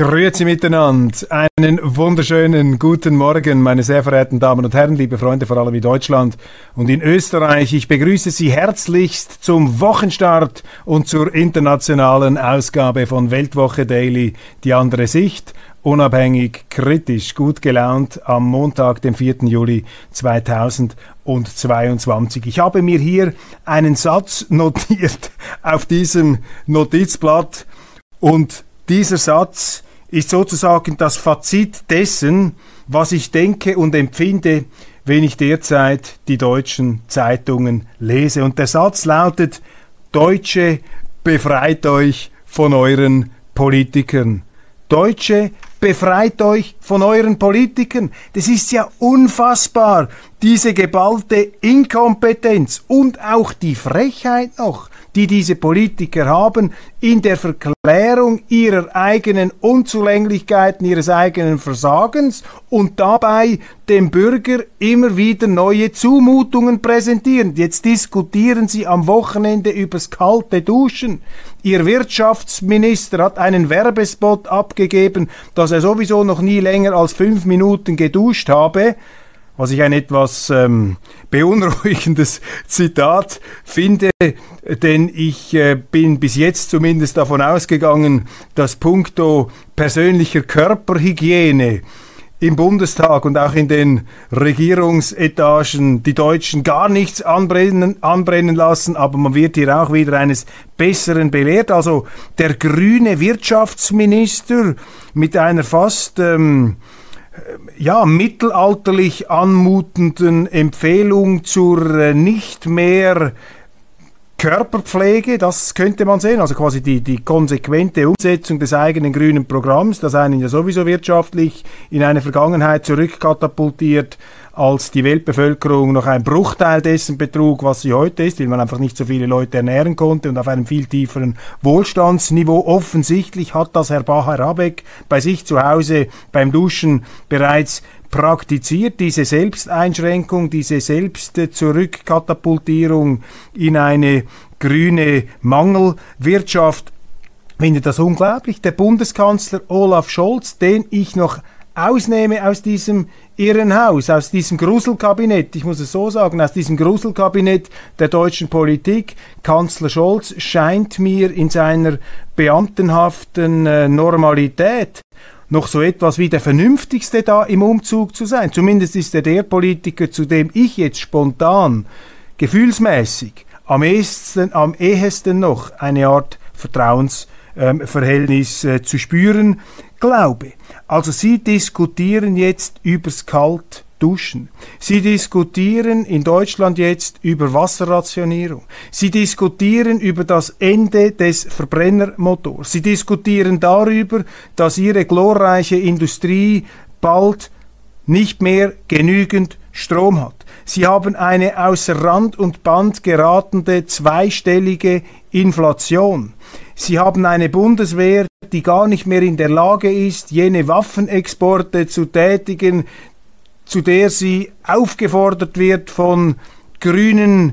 Grüezi miteinander. Einen wunderschönen guten Morgen, meine sehr verehrten Damen und Herren, liebe Freunde, vor allem in Deutschland und in Österreich. Ich begrüße Sie herzlichst zum Wochenstart und zur internationalen Ausgabe von Weltwoche Daily, die andere Sicht. Unabhängig, kritisch, gut gelaunt am Montag, dem 4. Juli 2022. Ich habe mir hier einen Satz notiert auf diesem Notizblatt und dieser Satz ist sozusagen das Fazit dessen, was ich denke und empfinde, wenn ich derzeit die deutschen Zeitungen lese. Und der Satz lautet, Deutsche, befreit euch von euren Politikern. Deutsche, befreit euch von euren Politikern. Das ist ja unfassbar, diese geballte Inkompetenz und auch die Frechheit noch die diese Politiker haben, in der Verklärung ihrer eigenen Unzulänglichkeiten, ihres eigenen Versagens und dabei dem Bürger immer wieder neue Zumutungen präsentieren. Jetzt diskutieren sie am Wochenende übers kalte Duschen. Ihr Wirtschaftsminister hat einen Werbespot abgegeben, dass er sowieso noch nie länger als fünf Minuten geduscht habe was ich ein etwas ähm, beunruhigendes Zitat finde, denn ich äh, bin bis jetzt zumindest davon ausgegangen, dass puncto persönlicher Körperhygiene im Bundestag und auch in den Regierungsetagen die Deutschen gar nichts anbrennen, anbrennen lassen, aber man wird hier auch wieder eines Besseren belehrt. Also der grüne Wirtschaftsminister mit einer fast ähm, ja, mittelalterlich anmutenden Empfehlung zur äh, nicht mehr Körperpflege, das könnte man sehen, also quasi die, die konsequente Umsetzung des eigenen grünen Programms, das einen ja sowieso wirtschaftlich in eine Vergangenheit zurückkatapultiert, als die Weltbevölkerung noch ein Bruchteil dessen betrug, was sie heute ist, weil man einfach nicht so viele Leute ernähren konnte und auf einem viel tieferen Wohlstandsniveau. Offensichtlich hat das Herr Bacher Habeck bei sich zu Hause beim Duschen bereits praktiziert diese Selbsteinschränkung, diese Selbstzurückkatapultierung in eine grüne Mangelwirtschaft. Ich finde das unglaublich. Der Bundeskanzler Olaf Scholz, den ich noch ausnehme aus diesem Irrenhaus, aus diesem Gruselkabinett, ich muss es so sagen, aus diesem Gruselkabinett der deutschen Politik. Kanzler Scholz scheint mir in seiner beamtenhaften äh, Normalität noch so etwas wie der Vernünftigste da im Umzug zu sein. Zumindest ist er der Politiker, zu dem ich jetzt spontan, gefühlsmäßig, am ehesten, am ehesten noch eine Art Vertrauensverhältnis ähm, äh, zu spüren glaube. Also Sie diskutieren jetzt übers Kalt Duschen. Sie diskutieren in Deutschland jetzt über Wasserrationierung. Sie diskutieren über das Ende des Verbrennermotors. Sie diskutieren darüber, dass Ihre glorreiche Industrie bald nicht mehr genügend Strom hat. Sie haben eine außer Rand und Band geratende zweistellige Inflation. Sie haben eine Bundeswehr, die gar nicht mehr in der Lage ist, jene Waffenexporte zu tätigen, zu der sie aufgefordert wird von grünen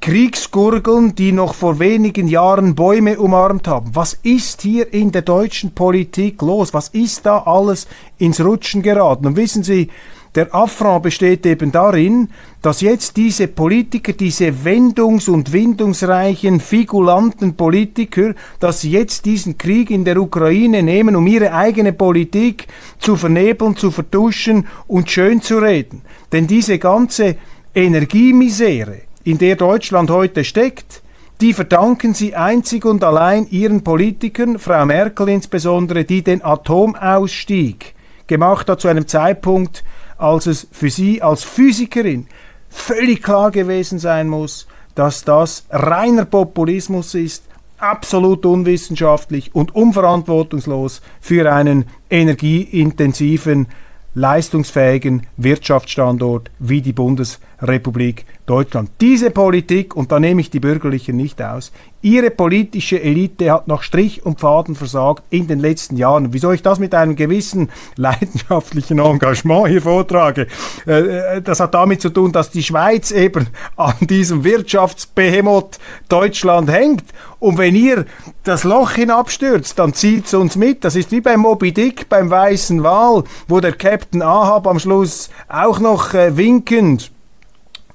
Kriegsgurgeln, die noch vor wenigen Jahren Bäume umarmt haben. Was ist hier in der deutschen Politik los? Was ist da alles ins Rutschen geraten? Und wissen Sie, der Affront besteht eben darin, dass jetzt diese Politiker, diese wendungs- und windungsreichen, figulanten Politiker, dass sie jetzt diesen Krieg in der Ukraine nehmen, um ihre eigene Politik zu vernebeln, zu vertuschen und schön zu reden. Denn diese ganze Energiemisere, in der Deutschland heute steckt, die verdanken sie einzig und allein ihren Politikern, Frau Merkel insbesondere, die den Atomausstieg gemacht hat zu einem Zeitpunkt, als es für sie als Physikerin völlig klar gewesen sein muss, dass das reiner Populismus ist, absolut unwissenschaftlich und unverantwortungslos für einen energieintensiven, leistungsfähigen Wirtschaftsstandort wie die Bundesrepublik Bundesrepublik Deutschland. Diese Politik, und da nehme ich die Bürgerlichen nicht aus, ihre politische Elite hat nach Strich und Faden versagt in den letzten Jahren. Wieso ich das mit einem gewissen leidenschaftlichen Engagement hier vortrage, äh, äh, das hat damit zu tun, dass die Schweiz eben an diesem Wirtschaftsbehemoth Deutschland hängt. Und wenn ihr das Loch hinabstürzt, dann zieht es uns mit. Das ist wie beim Moby Dick, beim Weißen Wal, wo der Captain Ahab am Schluss auch noch äh, winkend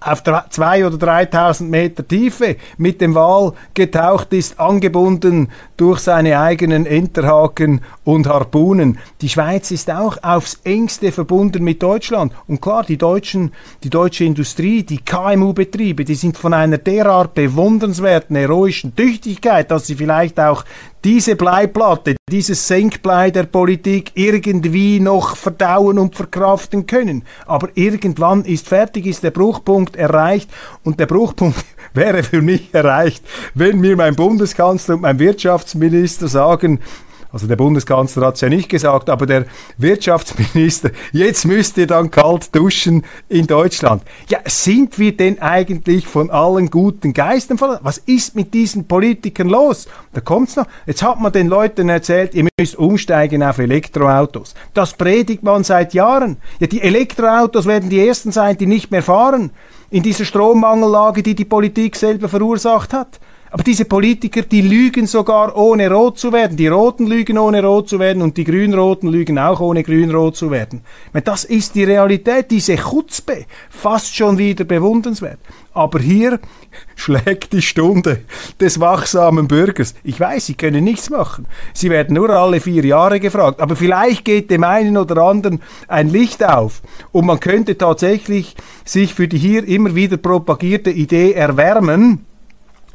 auf zwei oder 3000 Meter Tiefe mit dem Wal getaucht ist, angebunden durch seine eigenen Enterhaken und Harpunen. Die Schweiz ist auch aufs engste verbunden mit Deutschland. Und klar, die Deutschen, die deutsche Industrie, die KMU-Betriebe, die sind von einer derart bewundernswerten, heroischen Tüchtigkeit, dass sie vielleicht auch diese Bleiplatte, dieses Senkblei der Politik irgendwie noch verdauen und verkraften können. Aber irgendwann ist fertig, ist der Bruchpunkt erreicht und der Bruchpunkt wäre für mich erreicht, wenn mir mein Bundeskanzler und mein Wirtschaftsminister sagen, also der Bundeskanzler hat es ja nicht gesagt, aber der Wirtschaftsminister, jetzt müsst ihr dann kalt duschen in Deutschland. Ja, sind wir denn eigentlich von allen guten Geistern verlassen? Was ist mit diesen Politikern los? Da kommt's noch. Jetzt hat man den Leuten erzählt, ihr müsst umsteigen auf Elektroautos. Das predigt man seit Jahren. Ja, die Elektroautos werden die ersten sein, die nicht mehr fahren. In dieser Strommangellage, die die Politik selber verursacht hat. Aber diese Politiker, die lügen sogar ohne rot zu werden. Die Roten lügen ohne rot zu werden und die Grünroten lügen auch ohne grünrot zu werden. Das ist die Realität, diese Chutzpe, fast schon wieder bewundernswert. Aber hier schlägt die Stunde des wachsamen Bürgers. Ich weiß, sie können nichts machen. Sie werden nur alle vier Jahre gefragt. Aber vielleicht geht dem einen oder anderen ein Licht auf. Und man könnte tatsächlich sich für die hier immer wieder propagierte Idee erwärmen,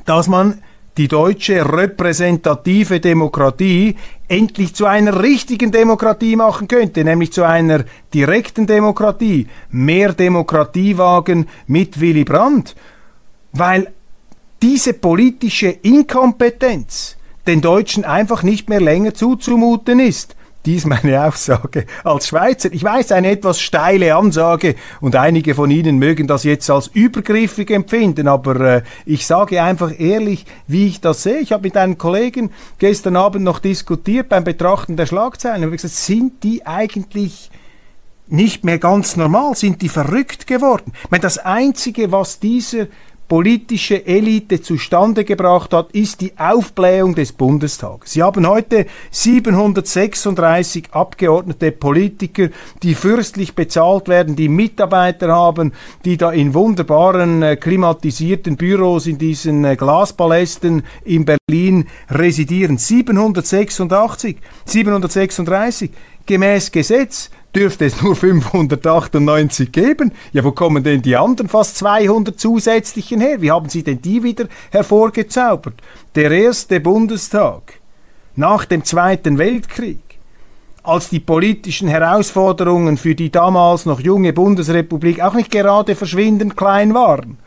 dass man die deutsche repräsentative Demokratie endlich zu einer richtigen Demokratie machen könnte, nämlich zu einer direkten Demokratie, mehr Demokratie wagen mit Willy Brandt, weil diese politische Inkompetenz den Deutschen einfach nicht mehr länger zuzumuten ist dies meine Aussage als Schweizer. Ich weiß, eine etwas steile Ansage und einige von Ihnen mögen das jetzt als übergriffig empfinden, aber äh, ich sage einfach ehrlich, wie ich das sehe. Ich habe mit einem Kollegen gestern Abend noch diskutiert beim Betrachten der Schlagzeilen. Habe gesagt, sind die eigentlich nicht mehr ganz normal? Sind die verrückt geworden? Ich meine, das Einzige, was dieser politische Elite zustande gebracht hat, ist die Aufblähung des Bundestages. Sie haben heute 736 Abgeordnete Politiker, die fürstlich bezahlt werden, die Mitarbeiter haben, die da in wunderbaren äh, klimatisierten Büros in diesen äh, Glaspalästen in Berlin residieren. 786, 736 gemäß Gesetz dürfte es nur 598 geben. Ja, wo kommen denn die anderen fast 200 zusätzlichen her? Wie haben Sie denn die wieder hervorgezaubert? Der erste Bundestag nach dem Zweiten Weltkrieg, als die politischen Herausforderungen für die damals noch junge Bundesrepublik auch nicht gerade verschwindend klein waren,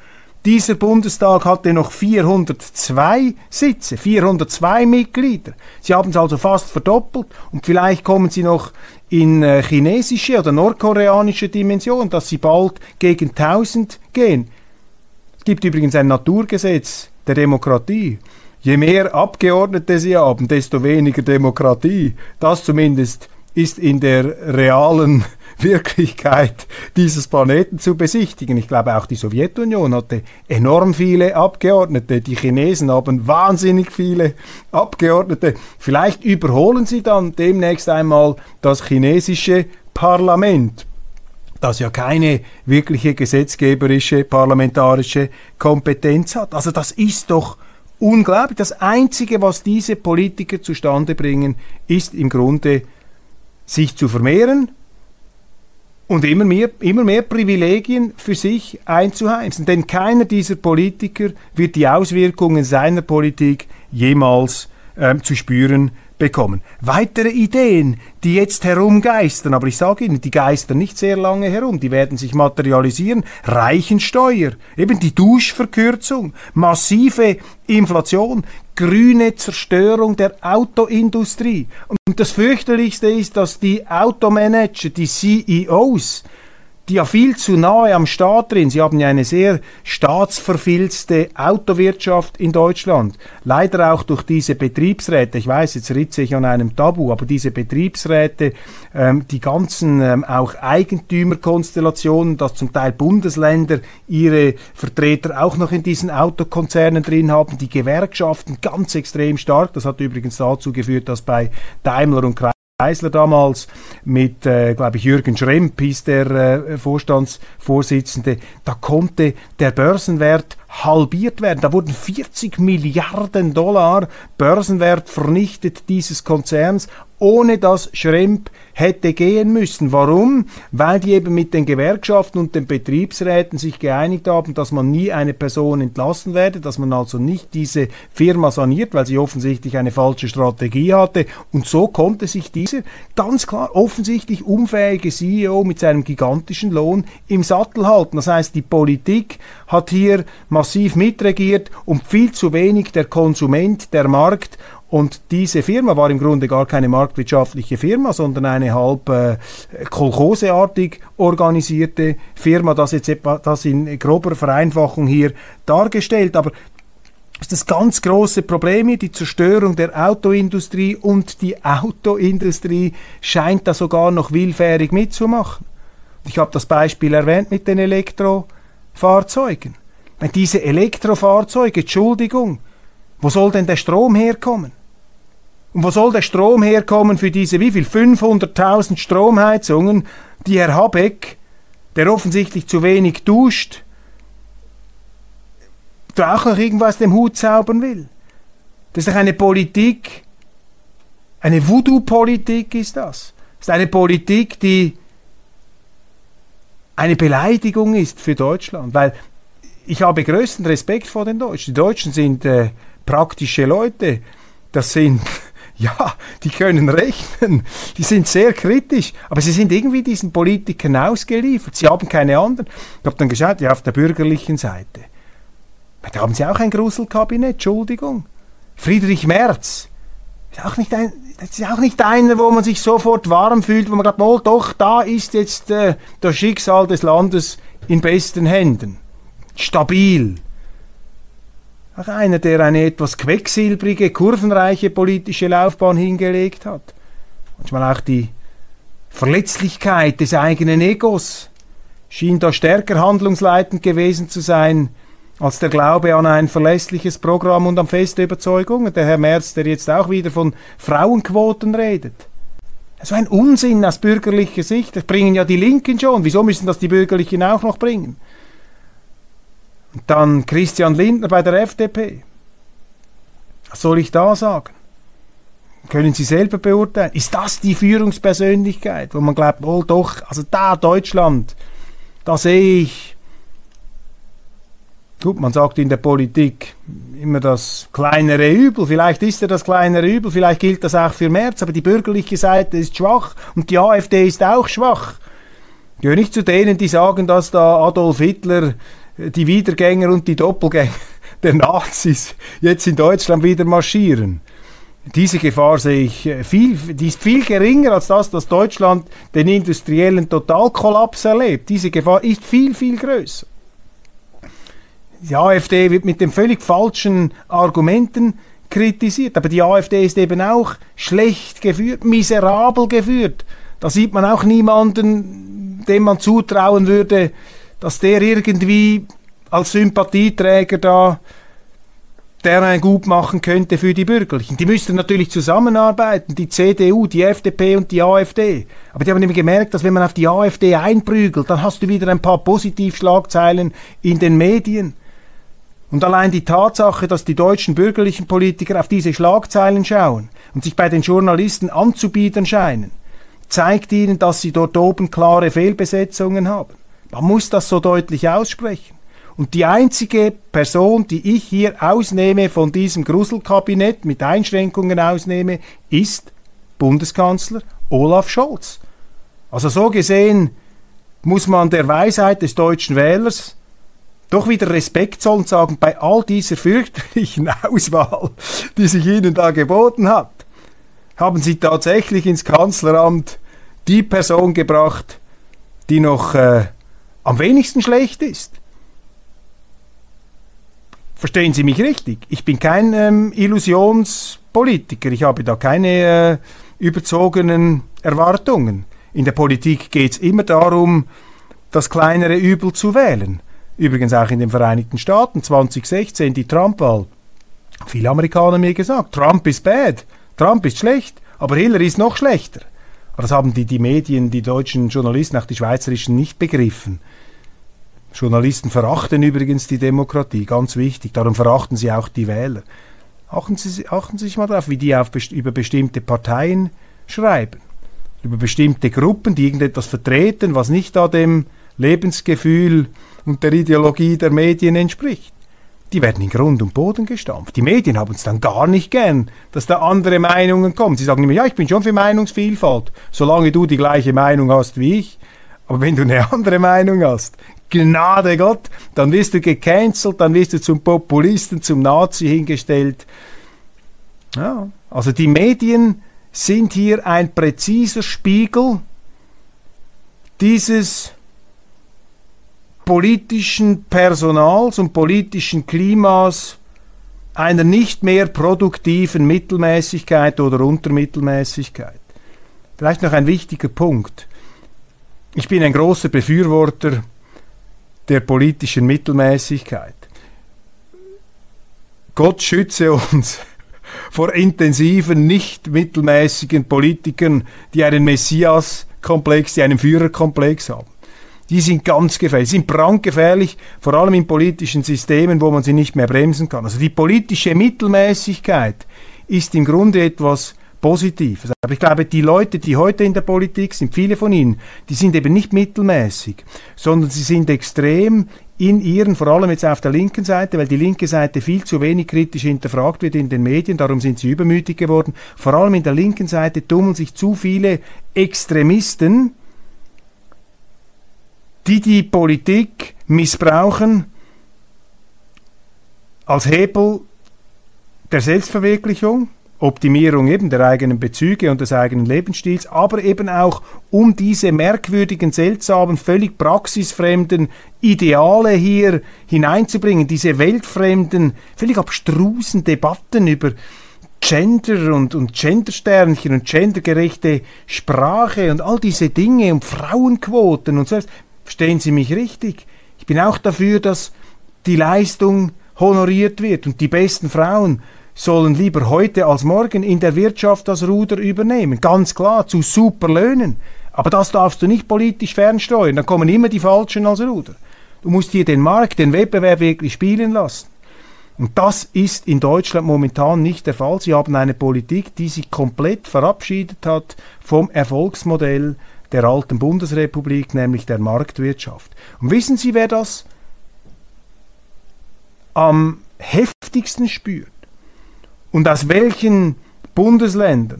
dieser Bundestag hatte noch 402 Sitze, 402 Mitglieder. Sie haben es also fast verdoppelt und vielleicht kommen Sie noch in äh, chinesische oder nordkoreanische Dimension, dass Sie bald gegen 1000 gehen. Es gibt übrigens ein Naturgesetz der Demokratie. Je mehr Abgeordnete Sie haben, desto weniger Demokratie. Das zumindest ist in der realen Wirklichkeit dieses Planeten zu besichtigen. Ich glaube, auch die Sowjetunion hatte enorm viele Abgeordnete. Die Chinesen haben wahnsinnig viele Abgeordnete. Vielleicht überholen sie dann demnächst einmal das chinesische Parlament das ja keine wirkliche gesetzgeberische parlamentarische Kompetenz hat. Also das ist doch unglaublich. Das Einzige, was diese Politiker zustande bringen, ist im Grunde sich zu vermehren, und immer mehr, immer mehr Privilegien für sich einzuheimsen. Denn keiner dieser Politiker wird die Auswirkungen seiner Politik jemals ähm, zu spüren bekommen. Weitere Ideen, die jetzt herumgeistern, aber ich sage Ihnen, die geistern nicht sehr lange herum, die werden sich materialisieren. Reichensteuer, eben die Duschverkürzung, massive Inflation, grüne Zerstörung der Autoindustrie. Und das fürchterlichste ist, dass die Automanager, die CEOs, die ja viel zu nahe am Staat drin. Sie haben ja eine sehr staatsverfilzte Autowirtschaft in Deutschland. Leider auch durch diese Betriebsräte. Ich weiß, jetzt ritze ich an einem Tabu, aber diese Betriebsräte, ähm, die ganzen ähm, auch Eigentümerkonstellationen, dass zum Teil Bundesländer ihre Vertreter auch noch in diesen Autokonzernen drin haben, die Gewerkschaften ganz extrem stark. Das hat übrigens dazu geführt, dass bei Daimler und Chrysler damals mit, äh, glaube ich, Jürgen Schremp hieß der äh, Vorstandsvorsitzende, da konnte der Börsenwert halbiert werden. Da wurden 40 Milliarden Dollar Börsenwert vernichtet dieses Konzerns, ohne dass Schremp hätte gehen müssen. Warum? Weil die eben mit den Gewerkschaften und den Betriebsräten sich geeinigt haben, dass man nie eine Person entlassen werde, dass man also nicht diese Firma saniert, weil sie offensichtlich eine falsche Strategie hatte. Und so konnte sich dieser ganz klar offensichtlich unfähige CEO mit seinem gigantischen Lohn im Sattel halten. Das heißt, die Politik hat hier massiv mitregiert und viel zu wenig der Konsument, der Markt und diese Firma war im Grunde gar keine marktwirtschaftliche Firma, sondern eine halb äh, kolchoseartig organisierte Firma, das jetzt etwa, das in grober Vereinfachung hier dargestellt. Aber ist das ganz große Problem hier, die Zerstörung der Autoindustrie und die Autoindustrie scheint da sogar noch willfährig mitzumachen. Ich habe das Beispiel erwähnt mit den Elektrofahrzeugen. Diese Elektrofahrzeuge, Entschuldigung, wo soll denn der Strom herkommen? Und wo soll der Strom herkommen für diese, wie viel? 500.000 Stromheizungen, die Herr Habeck, der offensichtlich zu wenig duscht, da auch noch irgendwas dem Hut zaubern will. Das ist doch eine Politik, eine Voodoo-Politik ist das. Das ist eine Politik, die eine Beleidigung ist für Deutschland, weil ich habe größten Respekt vor den Deutschen. Die Deutschen sind äh, praktische Leute. Das sind ja, die können rechnen, die sind sehr kritisch, aber sie sind irgendwie diesen Politikern ausgeliefert. Sie haben keine anderen. Ich habe dann geschaut, ja, auf der bürgerlichen Seite. Da haben sie auch ein Gruselkabinett, Entschuldigung. Friedrich Merz. Ist auch nicht ein, das ist auch nicht einer, wo man sich sofort warm fühlt, wo man glaubt, oh doch, da ist jetzt äh, das Schicksal des Landes in besten Händen. Stabil. Auch einer, der eine etwas quecksilbrige, kurvenreiche politische Laufbahn hingelegt hat. Manchmal auch die Verletzlichkeit des eigenen Egos schien da stärker handlungsleitend gewesen zu sein als der Glaube an ein verlässliches Programm und an feste Überzeugungen. Der Herr Merz, der jetzt auch wieder von Frauenquoten redet. So ein Unsinn aus bürgerlicher Sicht. Das bringen ja die Linken schon. Wieso müssen das die Bürgerlichen auch noch bringen? Dann Christian Lindner bei der FDP. Was soll ich da sagen? Können Sie selber beurteilen? Ist das die Führungspersönlichkeit, wo man glaubt, oh doch, also da Deutschland, da sehe ich, gut, man sagt in der Politik immer das kleinere Übel, vielleicht ist er das kleinere Übel, vielleicht gilt das auch für März, aber die bürgerliche Seite ist schwach und die AfD ist auch schwach. Gehöre nicht zu denen, die sagen, dass da Adolf Hitler die Wiedergänger und die Doppelgänger der Nazis jetzt in Deutschland wieder marschieren. Diese Gefahr sehe ich äh, viel, die ist viel geringer als das, dass Deutschland den industriellen Totalkollaps erlebt. Diese Gefahr ist viel, viel größer. Die AfD wird mit den völlig falschen Argumenten kritisiert, aber die AfD ist eben auch schlecht geführt, miserabel geführt. Da sieht man auch niemanden, dem man zutrauen würde, dass der irgendwie als Sympathieträger da einen gut machen könnte für die Bürgerlichen. Die müssten natürlich zusammenarbeiten, die CDU, die FDP und die AfD. Aber die haben eben gemerkt, dass wenn man auf die AfD einprügelt, dann hast du wieder ein paar Positivschlagzeilen in den Medien. Und allein die Tatsache, dass die deutschen bürgerlichen Politiker auf diese Schlagzeilen schauen und sich bei den Journalisten anzubieten scheinen, zeigt ihnen, dass sie dort oben klare Fehlbesetzungen haben. Man muss das so deutlich aussprechen. Und die einzige Person, die ich hier ausnehme von diesem Gruselkabinett, mit Einschränkungen ausnehme, ist Bundeskanzler Olaf Scholz. Also so gesehen muss man der Weisheit des deutschen Wählers doch wieder Respekt zollen und sagen, bei all dieser fürchterlichen Auswahl, die sich Ihnen da geboten hat, haben Sie tatsächlich ins Kanzleramt die Person gebracht, die noch äh, am wenigsten schlecht ist. Verstehen Sie mich richtig? Ich bin kein ähm, Illusionspolitiker. Ich habe da keine äh, überzogenen Erwartungen. In der Politik geht es immer darum, das kleinere Übel zu wählen. Übrigens auch in den Vereinigten Staaten 2016 die Trump-Wahl. Viele Amerikaner haben mir gesagt, Trump ist bad, Trump ist schlecht, aber Hillary ist noch schlechter. Aber das haben die, die Medien, die deutschen Journalisten, auch die schweizerischen nicht begriffen. Journalisten verachten übrigens die Demokratie, ganz wichtig. Darum verachten sie auch die Wähler. Achten Sie, achten sie sich mal darauf, wie die auf, über bestimmte Parteien schreiben. Über bestimmte Gruppen, die irgendetwas vertreten, was nicht da dem Lebensgefühl und der Ideologie der Medien entspricht. Die werden in Grund und Boden gestampft. Die Medien haben es dann gar nicht gern, dass da andere Meinungen kommen. Sie sagen immer, ja, ich bin schon für Meinungsvielfalt, solange du die gleiche Meinung hast wie ich. Aber wenn du eine andere Meinung hast, Gnade Gott, dann wirst du gecancelt, dann wirst du zum Populisten, zum Nazi hingestellt. Ja, also die Medien sind hier ein präziser Spiegel dieses politischen Personals und politischen Klimas einer nicht mehr produktiven Mittelmäßigkeit oder Untermittelmäßigkeit. Vielleicht noch ein wichtiger Punkt. Ich bin ein großer Befürworter der politischen Mittelmäßigkeit. Gott schütze uns vor intensiven, nicht mittelmäßigen Politikern, die einen Messias-Komplex, die einen Führerkomplex haben. Die sind ganz gefährlich, sind brandgefährlich, vor allem in politischen Systemen, wo man sie nicht mehr bremsen kann. Also die politische Mittelmäßigkeit ist im Grunde etwas Positives. Aber ich glaube, die Leute, die heute in der Politik sind, viele von ihnen, die sind eben nicht mittelmäßig, sondern sie sind extrem in ihren, vor allem jetzt auf der linken Seite, weil die linke Seite viel zu wenig kritisch hinterfragt wird in den Medien, darum sind sie übermütig geworden. Vor allem in der linken Seite tummeln sich zu viele Extremisten, die die Politik missbrauchen als Hebel der Selbstverwirklichung, Optimierung eben der eigenen Bezüge und des eigenen Lebensstils, aber eben auch um diese merkwürdigen, seltsamen, völlig praxisfremden Ideale hier hineinzubringen, diese weltfremden, völlig abstrusen Debatten über Gender und, und Gendersternchen und gendergerechte Sprache und all diese Dinge und Frauenquoten und so. Verstehen Sie mich richtig? Ich bin auch dafür, dass die Leistung honoriert wird und die besten Frauen sollen lieber heute als morgen in der Wirtschaft das Ruder übernehmen. Ganz klar, zu super Löhnen. Aber das darfst du nicht politisch fernsteuern. Dann kommen immer die Falschen als Ruder. Du musst hier den Markt, den Wettbewerb wirklich spielen lassen. Und das ist in Deutschland momentan nicht der Fall. Sie haben eine Politik, die sich komplett verabschiedet hat vom Erfolgsmodell der alten Bundesrepublik, nämlich der Marktwirtschaft. Und wissen Sie, wer das am heftigsten spürt? und aus welchen Bundesländern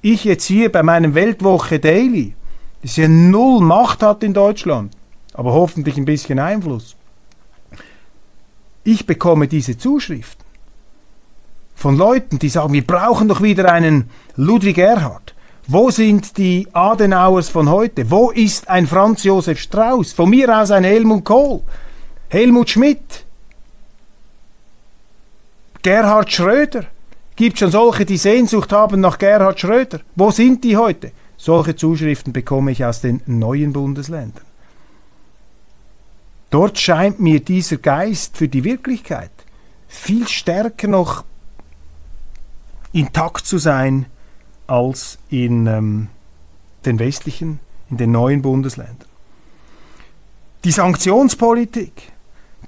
ich jetzt hier bei meinem Weltwoche Daily, das ja null Macht hat in Deutschland, aber hoffentlich ein bisschen Einfluss, ich bekomme diese Zuschriften von Leuten, die sagen, wir brauchen doch wieder einen Ludwig Erhard. Wo sind die Adenauers von heute? Wo ist ein Franz Josef Strauß? Von mir aus ein Helmut Kohl, Helmut Schmidt, Gerhard Schröder. Gibt schon solche, die Sehnsucht haben nach Gerhard Schröder? Wo sind die heute? Solche Zuschriften bekomme ich aus den neuen Bundesländern. Dort scheint mir dieser Geist für die Wirklichkeit viel stärker noch intakt zu sein als in ähm, den westlichen, in den neuen Bundesländern. Die Sanktionspolitik,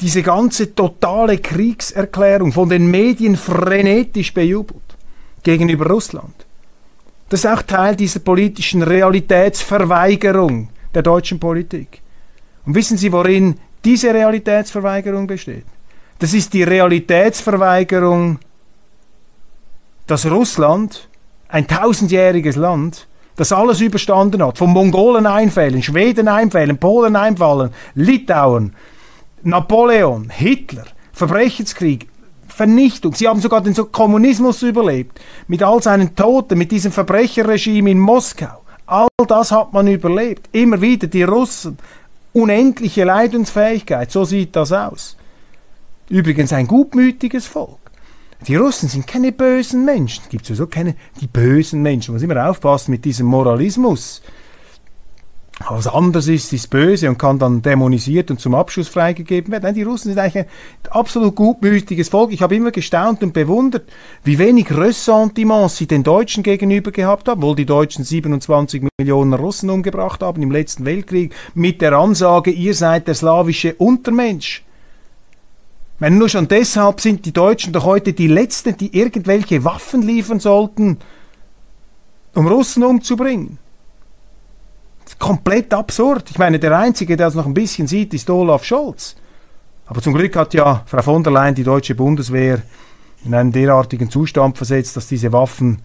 diese ganze totale Kriegserklärung von den Medien frenetisch bejubelt gegenüber Russland. Das ist auch Teil dieser politischen Realitätsverweigerung der deutschen Politik. Und wissen Sie, worin diese Realitätsverweigerung besteht? Das ist die Realitätsverweigerung, dass Russland, ein tausendjähriges Land, das alles überstanden hat, von Mongolen einfällen, Schweden einfällen, Polen einfallen, Litauen, Napoleon, Hitler, Verbrechenskrieg, Vernichtung. Sie haben sogar den Kommunismus überlebt. Mit all seinen Toten, mit diesem Verbrecherregime in Moskau. All das hat man überlebt. Immer wieder die Russen. unendliche Leidensfähigkeit. So sieht das aus. Übrigens ein gutmütiges Volk. Die Russen sind keine bösen Menschen. Es gibt sowieso keine die bösen Menschen. Man muss immer aufpassen mit diesem Moralismus. Was anders ist, ist böse und kann dann dämonisiert und zum Abschuss freigegeben werden. Nein, die Russen sind eigentlich ein absolut gutmütiges Volk. Ich habe immer gestaunt und bewundert, wie wenig Ressentiments sie den Deutschen gegenüber gehabt haben, wohl die Deutschen 27 Millionen Russen umgebracht haben im letzten Weltkrieg, mit der Ansage, ihr seid der slawische Untermensch. Meine, nur schon deshalb sind die Deutschen doch heute die Letzten, die irgendwelche Waffen liefern sollten, um Russen umzubringen. Komplett absurd. Ich meine, der Einzige, der das noch ein bisschen sieht, ist Olaf Scholz. Aber zum Glück hat ja Frau von der Leyen die deutsche Bundeswehr in einen derartigen Zustand versetzt, dass diese Waffen,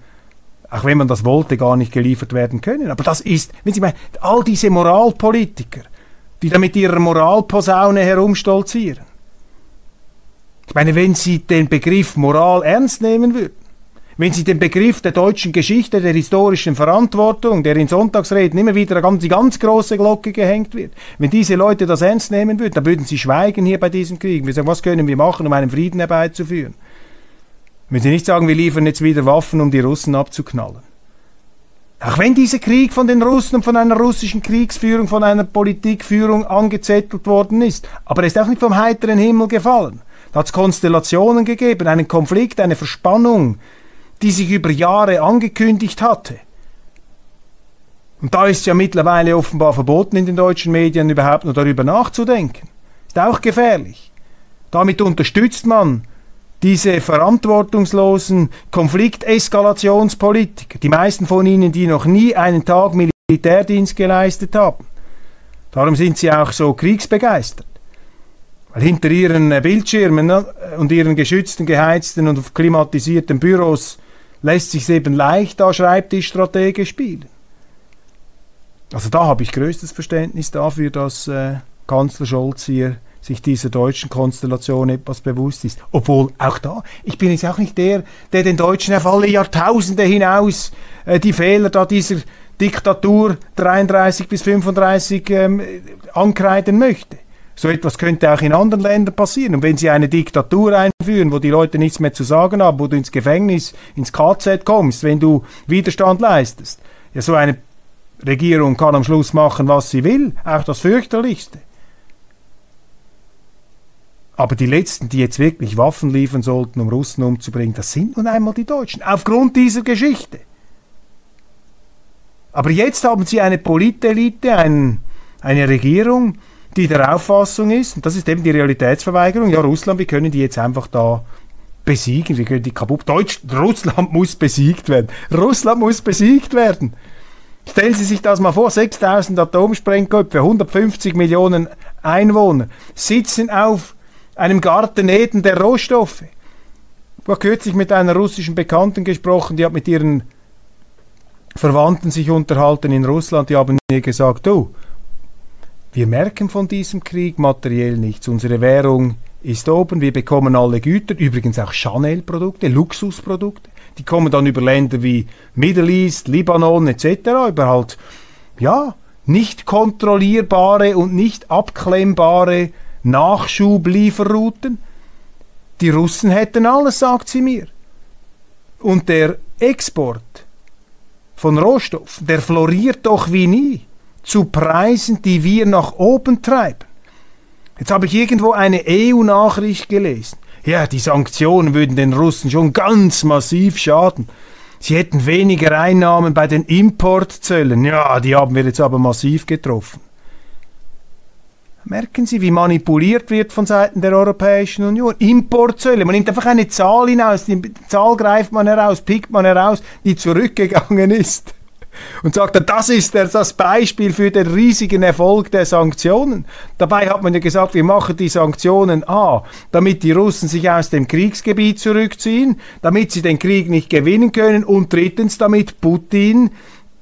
auch wenn man das wollte, gar nicht geliefert werden können. Aber das ist, wenn Sie meinen, all diese Moralpolitiker, die da mit ihrer Moralposaune herumstolzieren, ich meine, wenn Sie den Begriff Moral ernst nehmen würden, wenn Sie den Begriff der deutschen Geschichte, der historischen Verantwortung, der in Sonntagsreden immer wieder an die ganz große Glocke gehängt wird, wenn diese Leute das ernst nehmen würden, dann würden sie schweigen hier bei diesem Krieg. Wir sagen, was können wir machen, um einen Frieden herbeizuführen? Wenn sie nicht sagen, wir liefern jetzt wieder Waffen, um die Russen abzuknallen. Auch wenn dieser Krieg von den Russen und von einer russischen Kriegsführung, von einer Politikführung angezettelt worden ist, aber er ist auch nicht vom heiteren Himmel gefallen. Da hat es Konstellationen gegeben, einen Konflikt, eine Verspannung, die sich über Jahre angekündigt hatte. Und da ist ja mittlerweile offenbar verboten in den deutschen Medien überhaupt nur darüber nachzudenken. Ist auch gefährlich. Damit unterstützt man diese verantwortungslosen Konflikteskalationspolitiker, die meisten von ihnen, die noch nie einen Tag Militärdienst geleistet haben. Darum sind sie auch so kriegsbegeistert. Weil hinter ihren äh, Bildschirmen ne, und ihren geschützten, geheizten und klimatisierten Büros lässt sich eben leicht da Schreibtischstratege spielen. Also da habe ich größtes Verständnis dafür, dass äh, Kanzler Scholz hier sich dieser deutschen Konstellation etwas bewusst ist. Obwohl auch da, ich bin jetzt auch nicht der, der den Deutschen auf alle Jahrtausende hinaus äh, die Fehler da dieser Diktatur 33 bis 35 ähm, ankreiden möchte. So etwas könnte auch in anderen Ländern passieren. Und wenn sie eine Diktatur einführen, wo die Leute nichts mehr zu sagen haben, wo du ins Gefängnis, ins KZ kommst, wenn du Widerstand leistest, ja, so eine Regierung kann am Schluss machen, was sie will, auch das fürchterlichste. Aber die Letzten, die jetzt wirklich Waffen liefern sollten, um Russen umzubringen, das sind nun einmal die Deutschen, aufgrund dieser Geschichte. Aber jetzt haben sie eine Politelite, ein, eine Regierung, die der Auffassung ist, und das ist eben die Realitätsverweigerung, ja, Russland, wir können die jetzt einfach da besiegen, wir können die kaputt. Deutsch, Russland muss besiegt werden. Russland muss besiegt werden. Stellen Sie sich das mal vor, 6000 Atomsprengköpfe, 150 Millionen Einwohner sitzen auf einem Garten Eden der Rohstoffe. Ich habe kürzlich mit einer russischen Bekannten gesprochen, die hat mit ihren Verwandten sich unterhalten in Russland, die haben mir gesagt, du, wir merken von diesem Krieg materiell nichts. Unsere Währung ist oben, wir bekommen alle Güter, übrigens auch Chanel-Produkte, Luxusprodukte. Die kommen dann über Länder wie Middle East, Libanon etc., über halt, ja, nicht kontrollierbare und nicht abklemmbare Nachschublieferrouten. Die Russen hätten alles, sagt sie mir. Und der Export von Rohstoffen, der floriert doch wie nie zu Preisen, die wir nach oben treiben. Jetzt habe ich irgendwo eine EU-Nachricht gelesen. Ja, die Sanktionen würden den Russen schon ganz massiv schaden. Sie hätten weniger Einnahmen bei den Importzöllen. Ja, die haben wir jetzt aber massiv getroffen. Merken Sie, wie manipuliert wird von Seiten der Europäischen Union? Importzölle. Man nimmt einfach eine Zahl hinaus, die Zahl greift man heraus, pickt man heraus, die zurückgegangen ist und sagt, das ist das Beispiel für den riesigen Erfolg der Sanktionen. Dabei hat man ja gesagt, wir machen die Sanktionen A, damit die Russen sich aus dem Kriegsgebiet zurückziehen, damit sie den Krieg nicht gewinnen können und drittens, damit Putin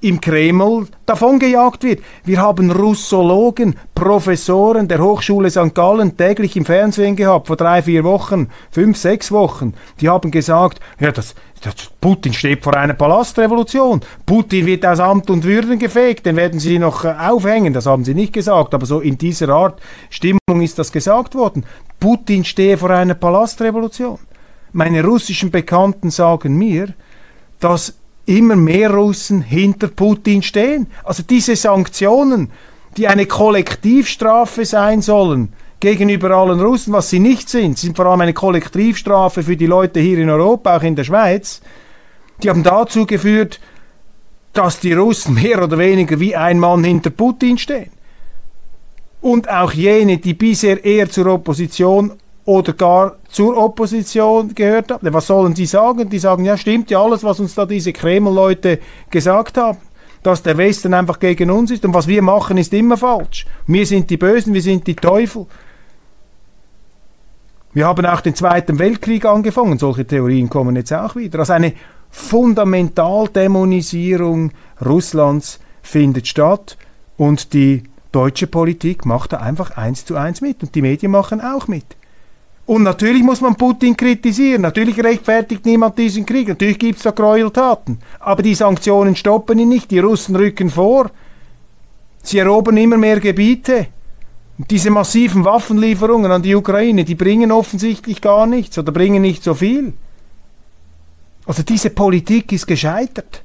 im Kreml davongejagt wird. Wir haben Russologen, Professoren der Hochschule St. Gallen täglich im Fernsehen gehabt, vor drei, vier Wochen, fünf, sechs Wochen. Die haben gesagt, ja, das, das, Putin steht vor einer Palastrevolution. Putin wird aus Amt und Würden gefegt, den werden sie noch äh, aufhängen. Das haben sie nicht gesagt, aber so in dieser Art Stimmung ist das gesagt worden. Putin stehe vor einer Palastrevolution. Meine russischen Bekannten sagen mir, dass immer mehr Russen hinter Putin stehen. Also diese Sanktionen, die eine Kollektivstrafe sein sollen gegenüber allen Russen, was sie nicht sind, sind vor allem eine Kollektivstrafe für die Leute hier in Europa, auch in der Schweiz, die haben dazu geführt, dass die Russen mehr oder weniger wie ein Mann hinter Putin stehen. Und auch jene, die bisher eher zur Opposition oder gar zur Opposition gehört haben. Was sollen die sagen? Die sagen, ja, stimmt ja alles, was uns da diese Kreml-Leute gesagt haben, dass der Westen einfach gegen uns ist und was wir machen, ist immer falsch. Wir sind die Bösen, wir sind die Teufel. Wir haben auch den Zweiten Weltkrieg angefangen, solche Theorien kommen jetzt auch wieder. Also eine Fundamentaldämonisierung Russlands findet statt und die deutsche Politik macht da einfach eins zu eins mit und die Medien machen auch mit. Und natürlich muss man Putin kritisieren. Natürlich rechtfertigt niemand diesen Krieg. Natürlich gibt es da Gräueltaten. Aber die Sanktionen stoppen ihn nicht. Die Russen rücken vor. Sie erobern immer mehr Gebiete. Und diese massiven Waffenlieferungen an die Ukraine, die bringen offensichtlich gar nichts oder bringen nicht so viel. Also diese Politik ist gescheitert.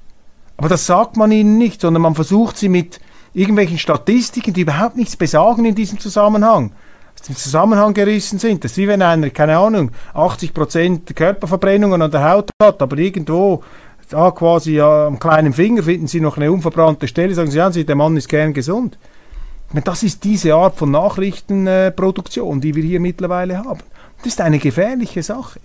Aber das sagt man ihnen nicht, sondern man versucht sie mit irgendwelchen Statistiken, die überhaupt nichts besagen in diesem Zusammenhang aus Zusammenhang gerissen sind. Das ist wie wenn einer, keine Ahnung, 80% Körperverbrennungen an der Haut hat, aber irgendwo da quasi am kleinen Finger finden Sie noch eine unverbrannte Stelle, sagen Sie, ja, der Mann ist gern gesund. Das ist diese Art von Nachrichtenproduktion, die wir hier mittlerweile haben. Das ist eine gefährliche Sache.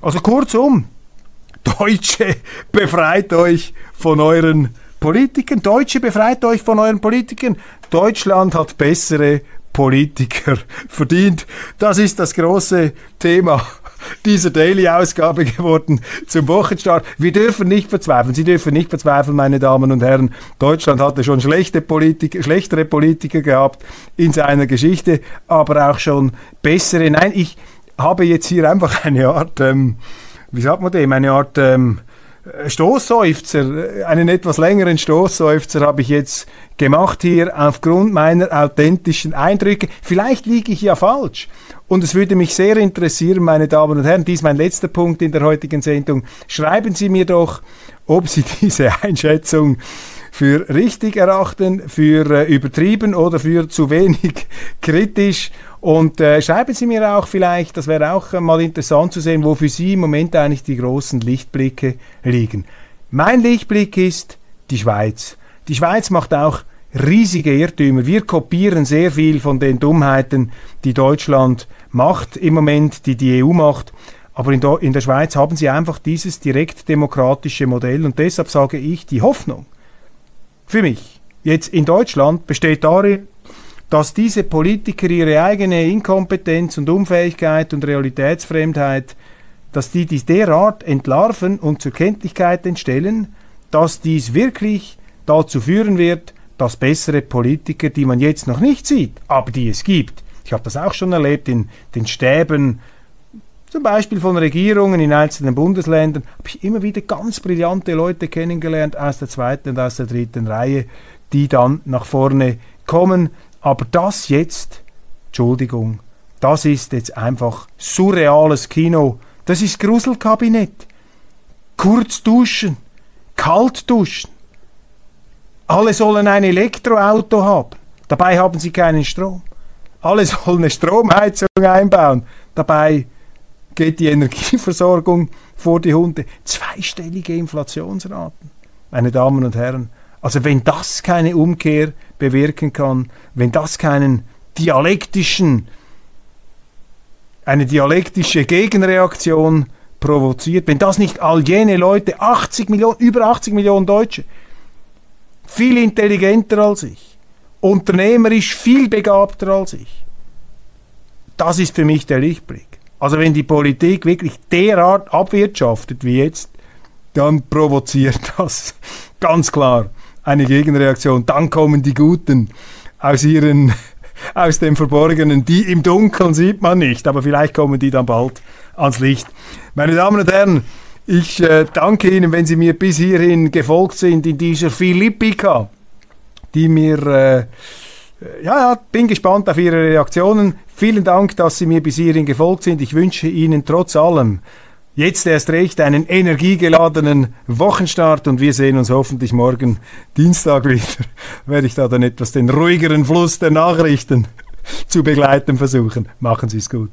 Also kurzum, Deutsche, befreit euch von euren Politikern. Deutsche, befreit euch von euren Politikern. Deutschland hat bessere Politiker verdient. Das ist das große Thema dieser Daily-Ausgabe geworden zum Wochenstart. Wir dürfen nicht verzweifeln. Sie dürfen nicht verzweifeln, meine Damen und Herren. Deutschland hatte schon schlechte Politiker, schlechtere Politiker gehabt in seiner Geschichte, aber auch schon bessere. Nein, ich habe jetzt hier einfach eine Art, ähm, wie sagt man dem, eine Art ähm, Stoßseufzer, einen etwas längeren Stoßseufzer habe ich jetzt gemacht hier aufgrund meiner authentischen Eindrücke. Vielleicht liege ich ja falsch. Und es würde mich sehr interessieren, meine Damen und Herren, dies mein letzter Punkt in der heutigen Sendung. Schreiben Sie mir doch, ob Sie diese Einschätzung für richtig erachten, für äh, übertrieben oder für zu wenig kritisch und äh, schreiben Sie mir auch vielleicht, das wäre auch äh, mal interessant zu sehen, wo für Sie im Moment eigentlich die großen Lichtblicke liegen. Mein Lichtblick ist die Schweiz. Die Schweiz macht auch riesige Irrtümer. Wir kopieren sehr viel von den Dummheiten, die Deutschland macht im Moment, die die EU macht. Aber in, in der Schweiz haben sie einfach dieses direktdemokratische Modell und deshalb sage ich, die Hoffnung für mich jetzt in Deutschland besteht darin, dass diese Politiker ihre eigene Inkompetenz und Unfähigkeit und Realitätsfremdheit, dass die dies derart entlarven und zur Kenntlichkeit entstellen, dass dies wirklich dazu führen wird, dass bessere Politiker, die man jetzt noch nicht sieht, aber die es gibt, ich habe das auch schon erlebt in den Stäben, zum Beispiel von Regierungen in einzelnen Bundesländern, habe ich immer wieder ganz brillante Leute kennengelernt aus der zweiten und aus der dritten Reihe, die dann nach vorne kommen, aber das jetzt, Entschuldigung, das ist jetzt einfach surreales Kino. Das ist Gruselkabinett. Kurz duschen, kalt duschen. Alle sollen ein Elektroauto haben. Dabei haben sie keinen Strom. Alle sollen eine Stromheizung einbauen. Dabei geht die Energieversorgung vor die Hunde. Zweistellige Inflationsraten. Meine Damen und Herren, also wenn das keine Umkehr bewirken kann, wenn das keinen dialektischen, eine dialektische Gegenreaktion provoziert, wenn das nicht all jene Leute, 80 Millionen, über 80 Millionen Deutsche, viel intelligenter als ich, unternehmerisch viel begabter als ich, das ist für mich der Lichtblick. Also wenn die Politik wirklich derart abwirtschaftet wie jetzt, dann provoziert das ganz klar eine Gegenreaktion. Dann kommen die Guten aus ihren aus dem Verborgenen. Die im Dunkeln sieht man nicht, aber vielleicht kommen die dann bald ans Licht. Meine Damen und Herren, ich äh, danke Ihnen, wenn Sie mir bis hierhin gefolgt sind in dieser Philippika, die mir äh, ja, ja, bin gespannt auf Ihre Reaktionen. Vielen Dank, dass Sie mir bis hierhin gefolgt sind. Ich wünsche Ihnen trotz allem jetzt erst recht einen energiegeladenen Wochenstart und wir sehen uns hoffentlich morgen Dienstag wieder. Werde ich da dann etwas den ruhigeren Fluss der Nachrichten zu begleiten versuchen. Machen Sie es gut.